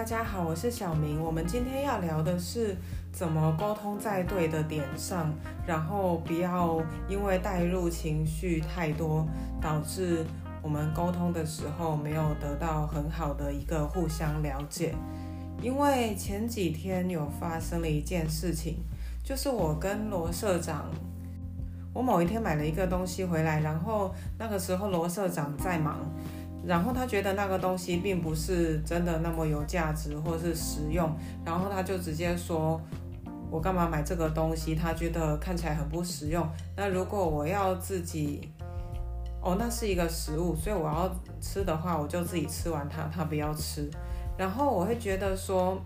大家好，我是小明。我们今天要聊的是怎么沟通在对的点上，然后不要因为带入情绪太多，导致我们沟通的时候没有得到很好的一个互相了解。因为前几天有发生了一件事情，就是我跟罗社长，我某一天买了一个东西回来，然后那个时候罗社长在忙。然后他觉得那个东西并不是真的那么有价值或是实用，然后他就直接说：“我干嘛买这个东西？他觉得看起来很不实用。那如果我要自己，哦，那是一个食物，所以我要吃的话，我就自己吃完它，他不要吃。然后我会觉得说，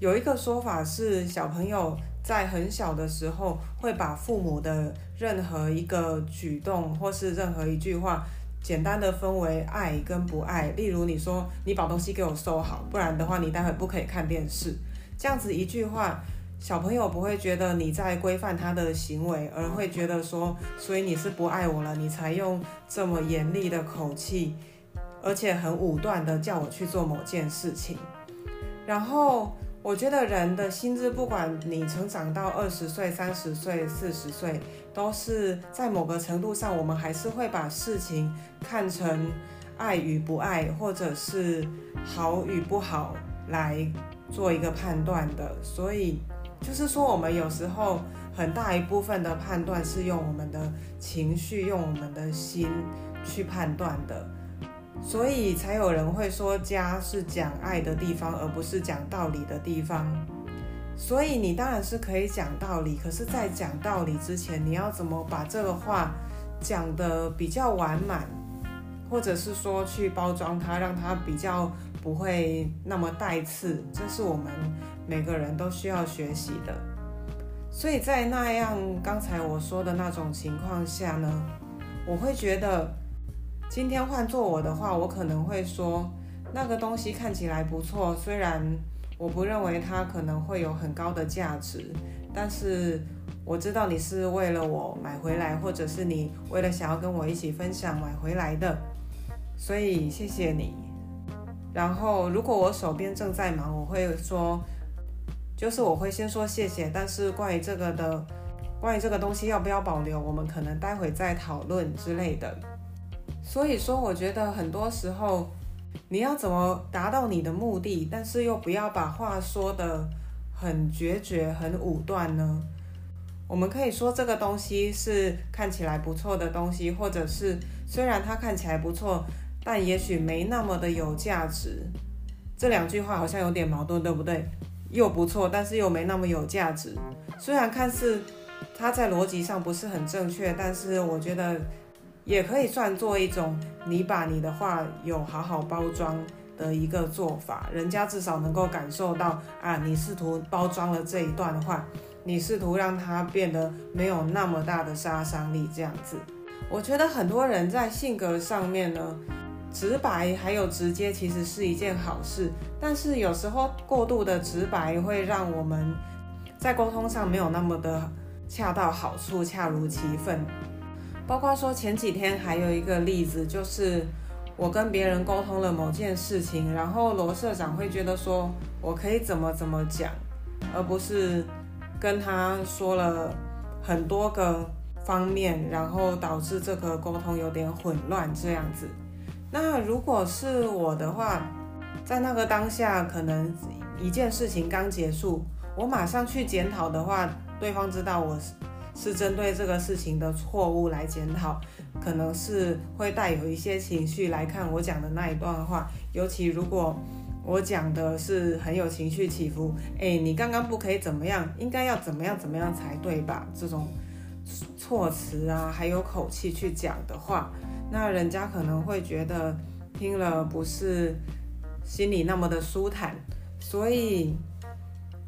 有一个说法是，小朋友在很小的时候会把父母的任何一个举动或是任何一句话。”简单的分为爱跟不爱，例如你说你把东西给我收好，不然的话你待会不可以看电视。这样子一句话，小朋友不会觉得你在规范他的行为，而会觉得说，所以你是不爱我了，你才用这么严厉的口气，而且很武断的叫我去做某件事情，然后。我觉得人的心智，不管你成长到二十岁、三十岁、四十岁，都是在某个程度上，我们还是会把事情看成爱与不爱，或者是好与不好来做一个判断的。所以，就是说，我们有时候很大一部分的判断是用我们的情绪、用我们的心去判断的。所以才有人会说家是讲爱的地方，而不是讲道理的地方。所以你当然是可以讲道理，可是，在讲道理之前，你要怎么把这个话讲得比较完满，或者是说去包装它，让它比较不会那么带刺，这是我们每个人都需要学习的。所以在那样刚才我说的那种情况下呢，我会觉得。今天换做我的话，我可能会说那个东西看起来不错，虽然我不认为它可能会有很高的价值，但是我知道你是为了我买回来，或者是你为了想要跟我一起分享买回来的，所以谢谢你。然后如果我手边正在忙，我会说，就是我会先说谢谢，但是关于这个的，关于这个东西要不要保留，我们可能待会再讨论之类的。所以说，我觉得很多时候，你要怎么达到你的目的，但是又不要把话说的很决绝、很武断呢？我们可以说这个东西是看起来不错的东西，或者是虽然它看起来不错，但也许没那么的有价值。这两句话好像有点矛盾，对不对？又不错，但是又没那么有价值。虽然看似它在逻辑上不是很正确，但是我觉得。也可以算作一种，你把你的话有好好包装的一个做法，人家至少能够感受到啊，你试图包装了这一段话，你试图让它变得没有那么大的杀伤力，这样子。我觉得很多人在性格上面呢，直白还有直接其实是一件好事，但是有时候过度的直白会让我们在沟通上没有那么的恰到好处，恰如其分。包括说前几天还有一个例子，就是我跟别人沟通了某件事情，然后罗社长会觉得说我可以怎么怎么讲，而不是跟他说了很多个方面，然后导致这个沟通有点混乱这样子。那如果是我的话，在那个当下，可能一件事情刚结束，我马上去检讨的话，对方知道我是。是针对这个事情的错误来检讨，可能是会带有一些情绪来看我讲的那一段话，尤其如果我讲的是很有情绪起伏，哎，你刚刚不可以怎么样，应该要怎么样怎么样才对吧？这种措辞啊，还有口气去讲的话，那人家可能会觉得听了不是心里那么的舒坦，所以。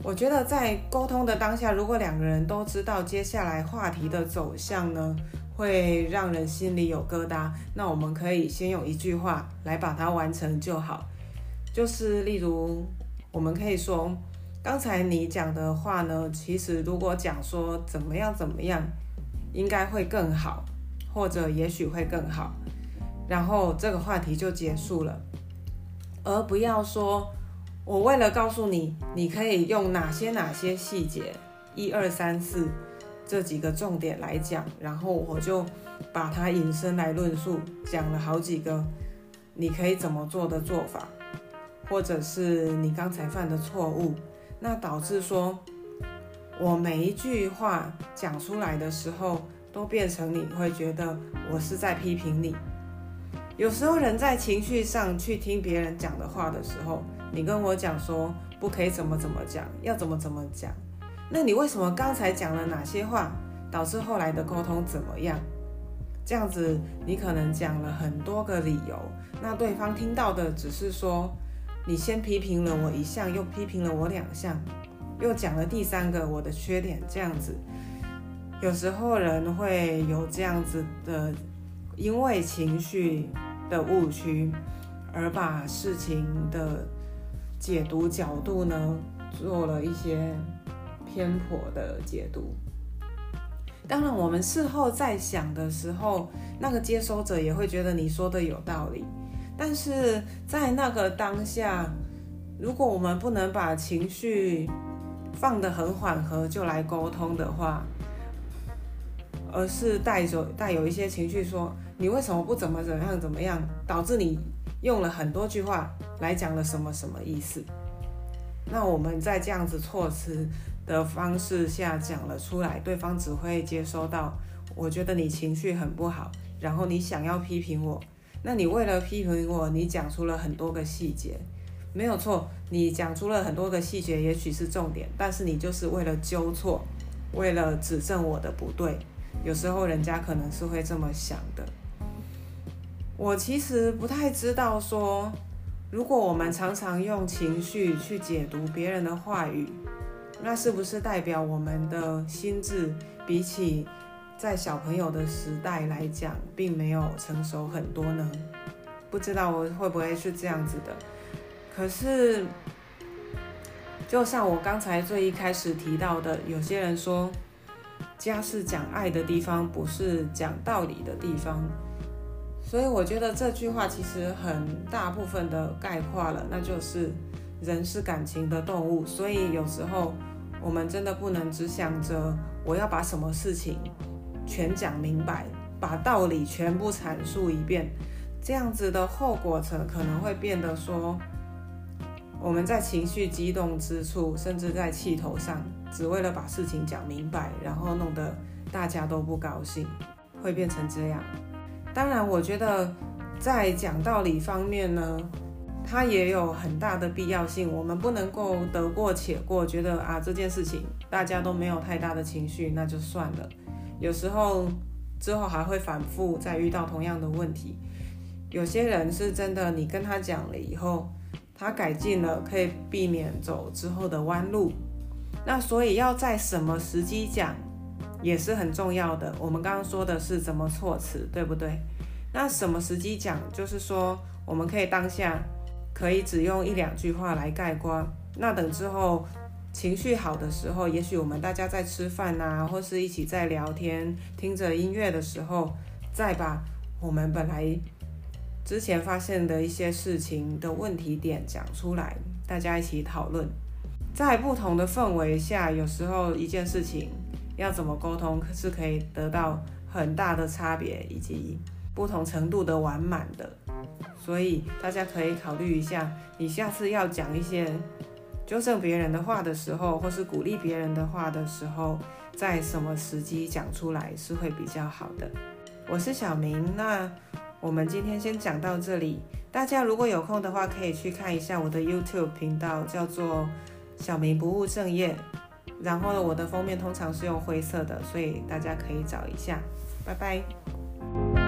我觉得在沟通的当下，如果两个人都知道接下来话题的走向呢，会让人心里有疙瘩。那我们可以先用一句话来把它完成就好。就是例如，我们可以说，刚才你讲的话呢，其实如果讲说怎么样怎么样，应该会更好，或者也许会更好，然后这个话题就结束了。而不要说我为了告诉你，你可以用哪些哪些细节，一二三四这几个重点来讲，然后我就把它引申来论述，讲了好几个你可以怎么做的做法，或者是你刚才犯的错误，那导致说我每一句话讲出来的时候，都变成你会觉得我是在批评你。有时候人在情绪上去听别人讲的话的时候，你跟我讲说不可以怎么怎么讲，要怎么怎么讲，那你为什么刚才讲了哪些话，导致后来的沟通怎么样？这样子你可能讲了很多个理由，那对方听到的只是说你先批评了我一项，又批评了我两项，又讲了第三个我的缺点，这样子，有时候人会有这样子的，因为情绪。的误区，而把事情的解读角度呢，做了一些偏颇的解读。当然，我们事后在想的时候，那个接收者也会觉得你说的有道理。但是在那个当下，如果我们不能把情绪放得很缓和就来沟通的话，而是带着带有一些情绪说。你为什么不怎么怎样怎么样，导致你用了很多句话来讲了什么什么意思？那我们在这样子措辞的方式下讲了出来，对方只会接收到，我觉得你情绪很不好，然后你想要批评我，那你为了批评我，你讲出了很多个细节，没有错，你讲出了很多个细节，也许是重点，但是你就是为了纠错，为了指正我的不对，有时候人家可能是会这么想的。我其实不太知道说，如果我们常常用情绪去解读别人的话语，那是不是代表我们的心智比起在小朋友的时代来讲，并没有成熟很多呢？不知道我会不会是这样子的。可是，就像我刚才最一开始提到的，有些人说，家是讲爱的地方，不是讲道理的地方。所以我觉得这句话其实很大部分的概括了，那就是人是感情的动物，所以有时候我们真的不能只想着我要把什么事情全讲明白，把道理全部阐述一遍，这样子的后果可可能会变得说我们在情绪激动之处，甚至在气头上，只为了把事情讲明白，然后弄得大家都不高兴，会变成这样。当然，我觉得在讲道理方面呢，它也有很大的必要性。我们不能够得过且过，觉得啊这件事情大家都没有太大的情绪，那就算了。有时候之后还会反复再遇到同样的问题。有些人是真的，你跟他讲了以后，他改进了，可以避免走之后的弯路。那所以要在什么时机讲？也是很重要的。我们刚刚说的是怎么措辞，对不对？那什么时机讲，就是说我们可以当下可以只用一两句话来概括。那等之后情绪好的时候，也许我们大家在吃饭呐，或是一起在聊天、听着音乐的时候，再把我们本来之前发现的一些事情的问题点讲出来，大家一起讨论。在不同的氛围下，有时候一件事情。要怎么沟通可是可以得到很大的差别以及不同程度的完满的，所以大家可以考虑一下，你下次要讲一些纠正别人的话的时候，或是鼓励别人的话的时候，在什么时机讲出来是会比较好的。我是小明，那我们今天先讲到这里。大家如果有空的话，可以去看一下我的 YouTube 频道，叫做小明不务正业。然后呢，我的封面通常是用灰色的，所以大家可以找一下。拜拜。